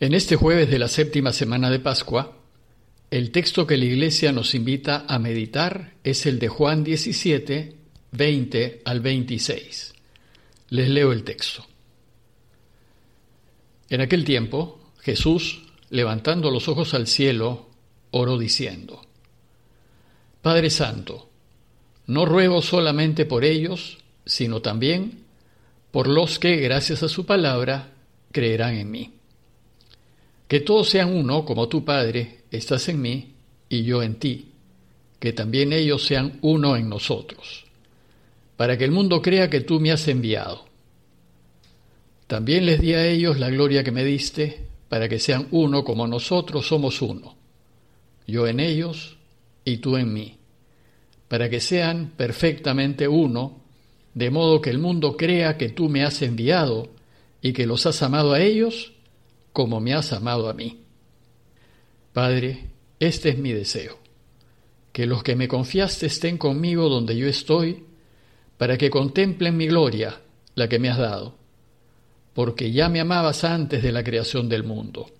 En este jueves de la séptima semana de Pascua, el texto que la Iglesia nos invita a meditar es el de Juan 17, 20 al 26. Les leo el texto. En aquel tiempo, Jesús, levantando los ojos al cielo, oró diciendo, Padre Santo, no ruego solamente por ellos, sino también por los que, gracias a su palabra, creerán en mí que todos sean uno, como tu Padre estás en mí y yo en ti, que también ellos sean uno en nosotros, para que el mundo crea que tú me has enviado. También les di a ellos la gloria que me diste, para que sean uno como nosotros somos uno, yo en ellos y tú en mí, para que sean perfectamente uno, de modo que el mundo crea que tú me has enviado y que los has amado a ellos, como me has amado a mí. Padre, este es mi deseo, que los que me confiaste estén conmigo donde yo estoy, para que contemplen mi gloria, la que me has dado, porque ya me amabas antes de la creación del mundo.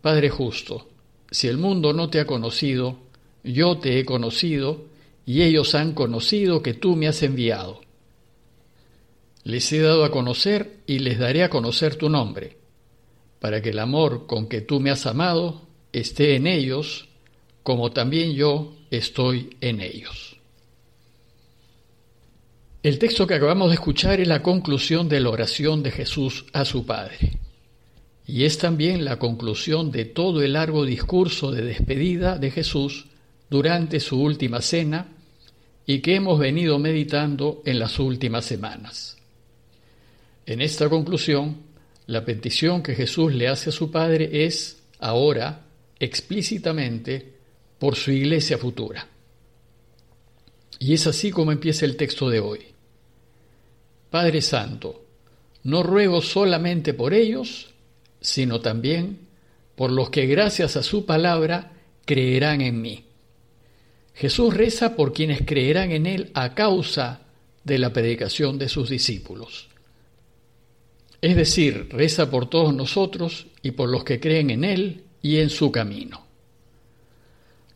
Padre justo, si el mundo no te ha conocido, yo te he conocido, y ellos han conocido que tú me has enviado. Les he dado a conocer y les daré a conocer tu nombre para que el amor con que tú me has amado esté en ellos, como también yo estoy en ellos. El texto que acabamos de escuchar es la conclusión de la oración de Jesús a su Padre. Y es también la conclusión de todo el largo discurso de despedida de Jesús durante su última cena y que hemos venido meditando en las últimas semanas. En esta conclusión, la petición que Jesús le hace a su Padre es ahora explícitamente por su iglesia futura. Y es así como empieza el texto de hoy. Padre Santo, no ruego solamente por ellos, sino también por los que gracias a su palabra creerán en mí. Jesús reza por quienes creerán en Él a causa de la predicación de sus discípulos. Es decir, reza por todos nosotros y por los que creen en Él y en su camino.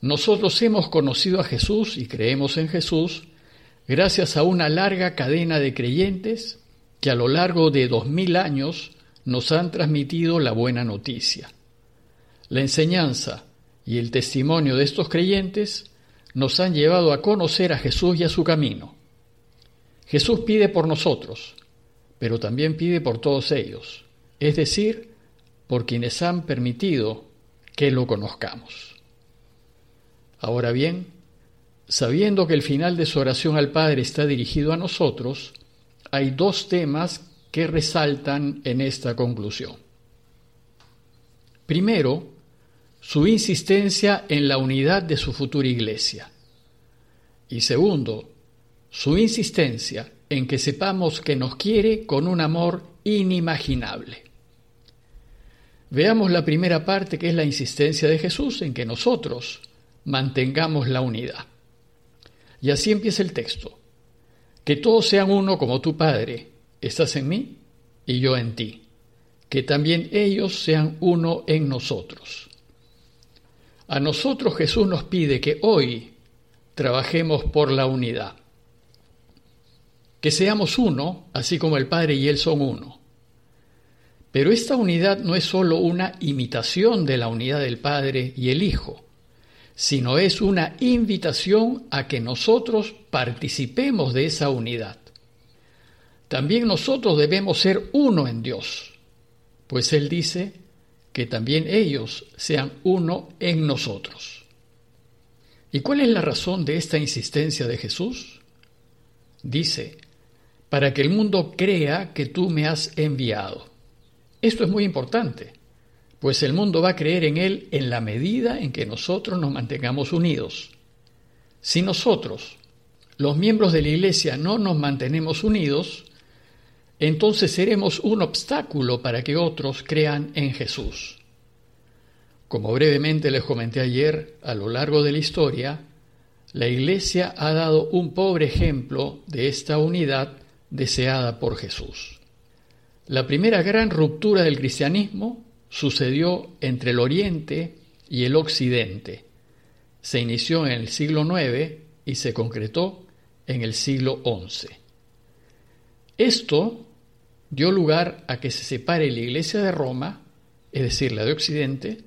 Nosotros hemos conocido a Jesús y creemos en Jesús gracias a una larga cadena de creyentes que a lo largo de dos mil años nos han transmitido la buena noticia. La enseñanza y el testimonio de estos creyentes nos han llevado a conocer a Jesús y a su camino. Jesús pide por nosotros, pero también pide por todos ellos, es decir, por quienes han permitido que lo conozcamos. Ahora bien, sabiendo que el final de su oración al Padre está dirigido a nosotros, hay dos temas que resaltan en esta conclusión. Primero, su insistencia en la unidad de su futura iglesia. Y segundo, su insistencia en que sepamos que nos quiere con un amor inimaginable. Veamos la primera parte que es la insistencia de Jesús en que nosotros mantengamos la unidad. Y así empieza el texto. Que todos sean uno como tu Padre, estás en mí y yo en ti. Que también ellos sean uno en nosotros. A nosotros Jesús nos pide que hoy trabajemos por la unidad que seamos uno, así como el Padre y Él son uno. Pero esta unidad no es sólo una imitación de la unidad del Padre y el Hijo, sino es una invitación a que nosotros participemos de esa unidad. También nosotros debemos ser uno en Dios, pues Él dice que también ellos sean uno en nosotros. ¿Y cuál es la razón de esta insistencia de Jesús? Dice, para que el mundo crea que tú me has enviado. Esto es muy importante, pues el mundo va a creer en Él en la medida en que nosotros nos mantengamos unidos. Si nosotros, los miembros de la Iglesia, no nos mantenemos unidos, entonces seremos un obstáculo para que otros crean en Jesús. Como brevemente les comenté ayer, a lo largo de la historia, la Iglesia ha dado un pobre ejemplo de esta unidad deseada por Jesús. La primera gran ruptura del cristianismo sucedió entre el Oriente y el Occidente. Se inició en el siglo IX y se concretó en el siglo XI. Esto dio lugar a que se separe la Iglesia de Roma, es decir, la de Occidente,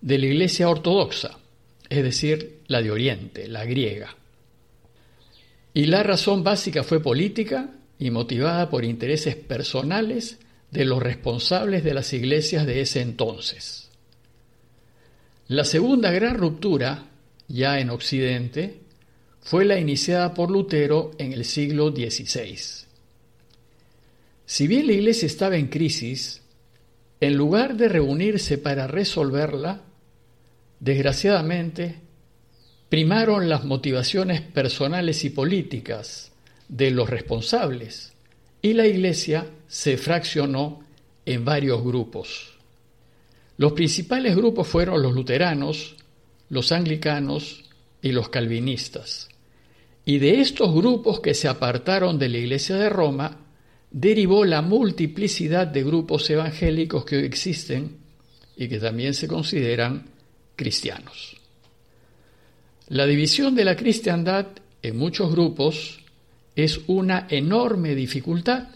de la Iglesia ortodoxa, es decir, la de Oriente, la griega. Y la razón básica fue política y motivada por intereses personales de los responsables de las iglesias de ese entonces. La segunda gran ruptura, ya en Occidente, fue la iniciada por Lutero en el siglo XVI. Si bien la iglesia estaba en crisis, en lugar de reunirse para resolverla, desgraciadamente, primaron las motivaciones personales y políticas de los responsables y la iglesia se fraccionó en varios grupos. Los principales grupos fueron los luteranos, los anglicanos y los calvinistas. Y de estos grupos que se apartaron de la Iglesia de Roma, derivó la multiplicidad de grupos evangélicos que hoy existen y que también se consideran cristianos. La división de la cristiandad en muchos grupos es una enorme dificultad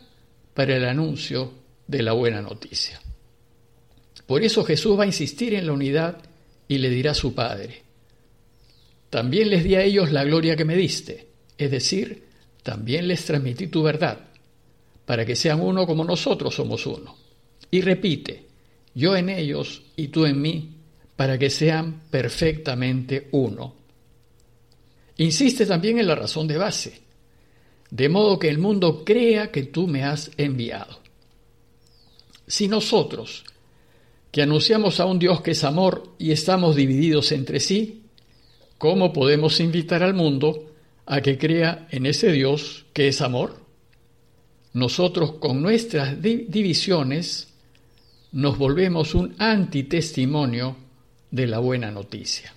para el anuncio de la buena noticia. Por eso Jesús va a insistir en la unidad y le dirá a su Padre, también les di a ellos la gloria que me diste, es decir, también les transmití tu verdad, para que sean uno como nosotros somos uno. Y repite, yo en ellos y tú en mí, para que sean perfectamente uno. Insiste también en la razón de base, de modo que el mundo crea que tú me has enviado. Si nosotros, que anunciamos a un Dios que es amor y estamos divididos entre sí, ¿cómo podemos invitar al mundo a que crea en ese Dios que es amor? Nosotros con nuestras divisiones nos volvemos un antitestimonio de la buena noticia.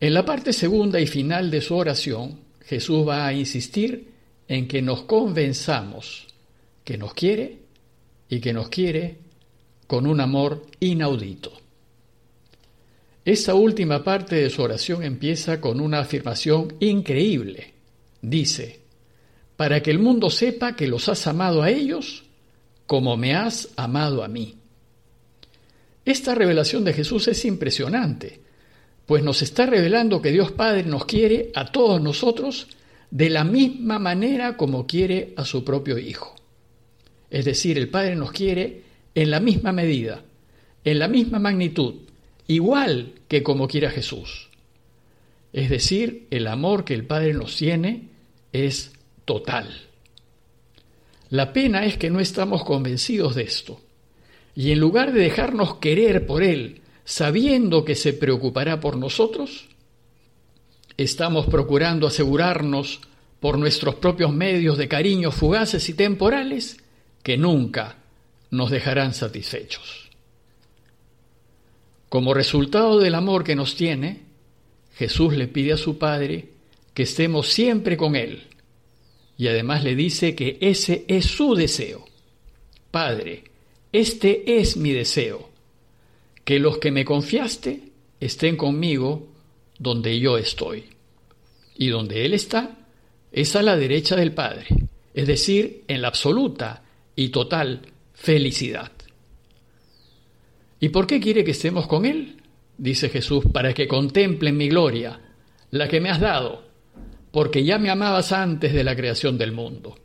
En la parte segunda y final de su oración, Jesús va a insistir en que nos convenzamos que nos quiere y que nos quiere con un amor inaudito. Esta última parte de su oración empieza con una afirmación increíble. Dice, para que el mundo sepa que los has amado a ellos como me has amado a mí. Esta revelación de Jesús es impresionante pues nos está revelando que Dios Padre nos quiere a todos nosotros de la misma manera como quiere a su propio Hijo. Es decir, el Padre nos quiere en la misma medida, en la misma magnitud, igual que como quiera Jesús. Es decir, el amor que el Padre nos tiene es total. La pena es que no estamos convencidos de esto, y en lugar de dejarnos querer por Él, sabiendo que se preocupará por nosotros? ¿Estamos procurando asegurarnos por nuestros propios medios de cariño fugaces y temporales que nunca nos dejarán satisfechos? Como resultado del amor que nos tiene, Jesús le pide a su Padre que estemos siempre con Él y además le dice que ese es su deseo. Padre, este es mi deseo que los que me confiaste estén conmigo donde yo estoy. Y donde Él está es a la derecha del Padre, es decir, en la absoluta y total felicidad. ¿Y por qué quiere que estemos con Él? Dice Jesús, para que contemplen mi gloria, la que me has dado, porque ya me amabas antes de la creación del mundo.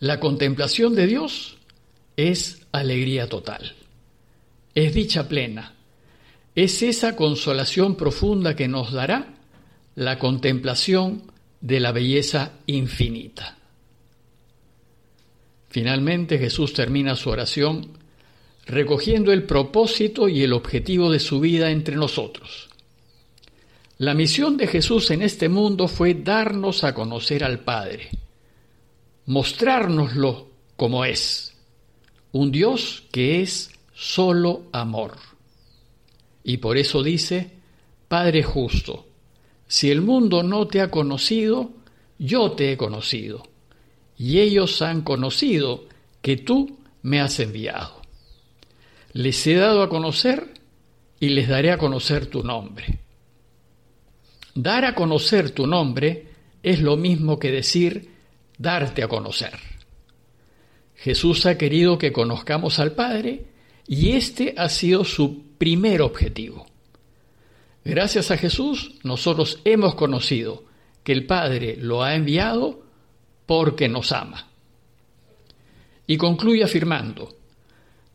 La contemplación de Dios es alegría total es dicha plena. Es esa consolación profunda que nos dará la contemplación de la belleza infinita. Finalmente Jesús termina su oración recogiendo el propósito y el objetivo de su vida entre nosotros. La misión de Jesús en este mundo fue darnos a conocer al Padre, mostrárnoslo como es, un Dios que es solo amor. Y por eso dice, Padre justo, si el mundo no te ha conocido, yo te he conocido, y ellos han conocido que tú me has enviado. les he dado a conocer y les daré a conocer tu nombre. Dar a conocer tu nombre es lo mismo que decir darte a conocer. Jesús ha querido que conozcamos al Padre y este ha sido su primer objetivo. Gracias a Jesús nosotros hemos conocido que el Padre lo ha enviado porque nos ama. Y concluye afirmando,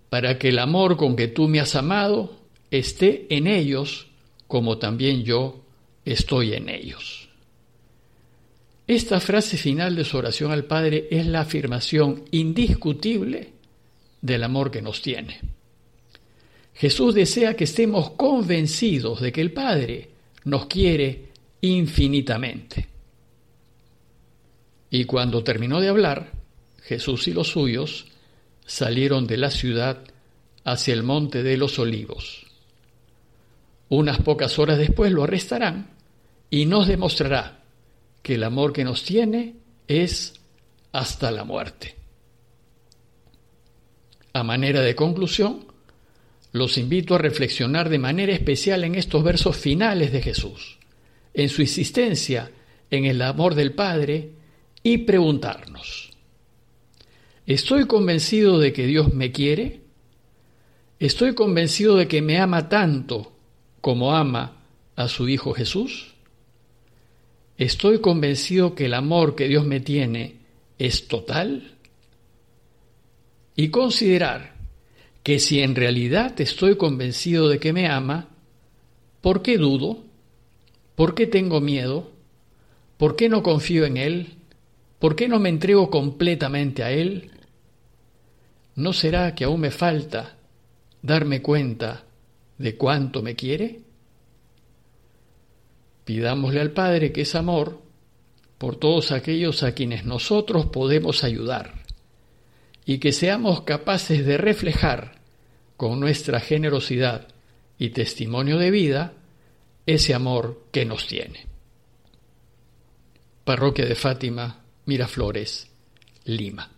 para que el amor con que tú me has amado esté en ellos como también yo estoy en ellos. Esta frase final de su oración al Padre es la afirmación indiscutible del amor que nos tiene. Jesús desea que estemos convencidos de que el Padre nos quiere infinitamente. Y cuando terminó de hablar, Jesús y los suyos salieron de la ciudad hacia el monte de los olivos. Unas pocas horas después lo arrestarán y nos demostrará que el amor que nos tiene es hasta la muerte. A manera de conclusión, los invito a reflexionar de manera especial en estos versos finales de Jesús, en su insistencia en el amor del Padre y preguntarnos, ¿estoy convencido de que Dios me quiere? ¿Estoy convencido de que me ama tanto como ama a su Hijo Jesús? ¿Estoy convencido que el amor que Dios me tiene es total? Y considerar que si en realidad estoy convencido de que me ama, ¿por qué dudo? ¿Por qué tengo miedo? ¿Por qué no confío en Él? ¿Por qué no me entrego completamente a Él? ¿No será que aún me falta darme cuenta de cuánto me quiere? Pidámosle al Padre que es amor por todos aquellos a quienes nosotros podemos ayudar y que seamos capaces de reflejar con nuestra generosidad y testimonio de vida ese amor que nos tiene. Parroquia de Fátima, Miraflores, Lima.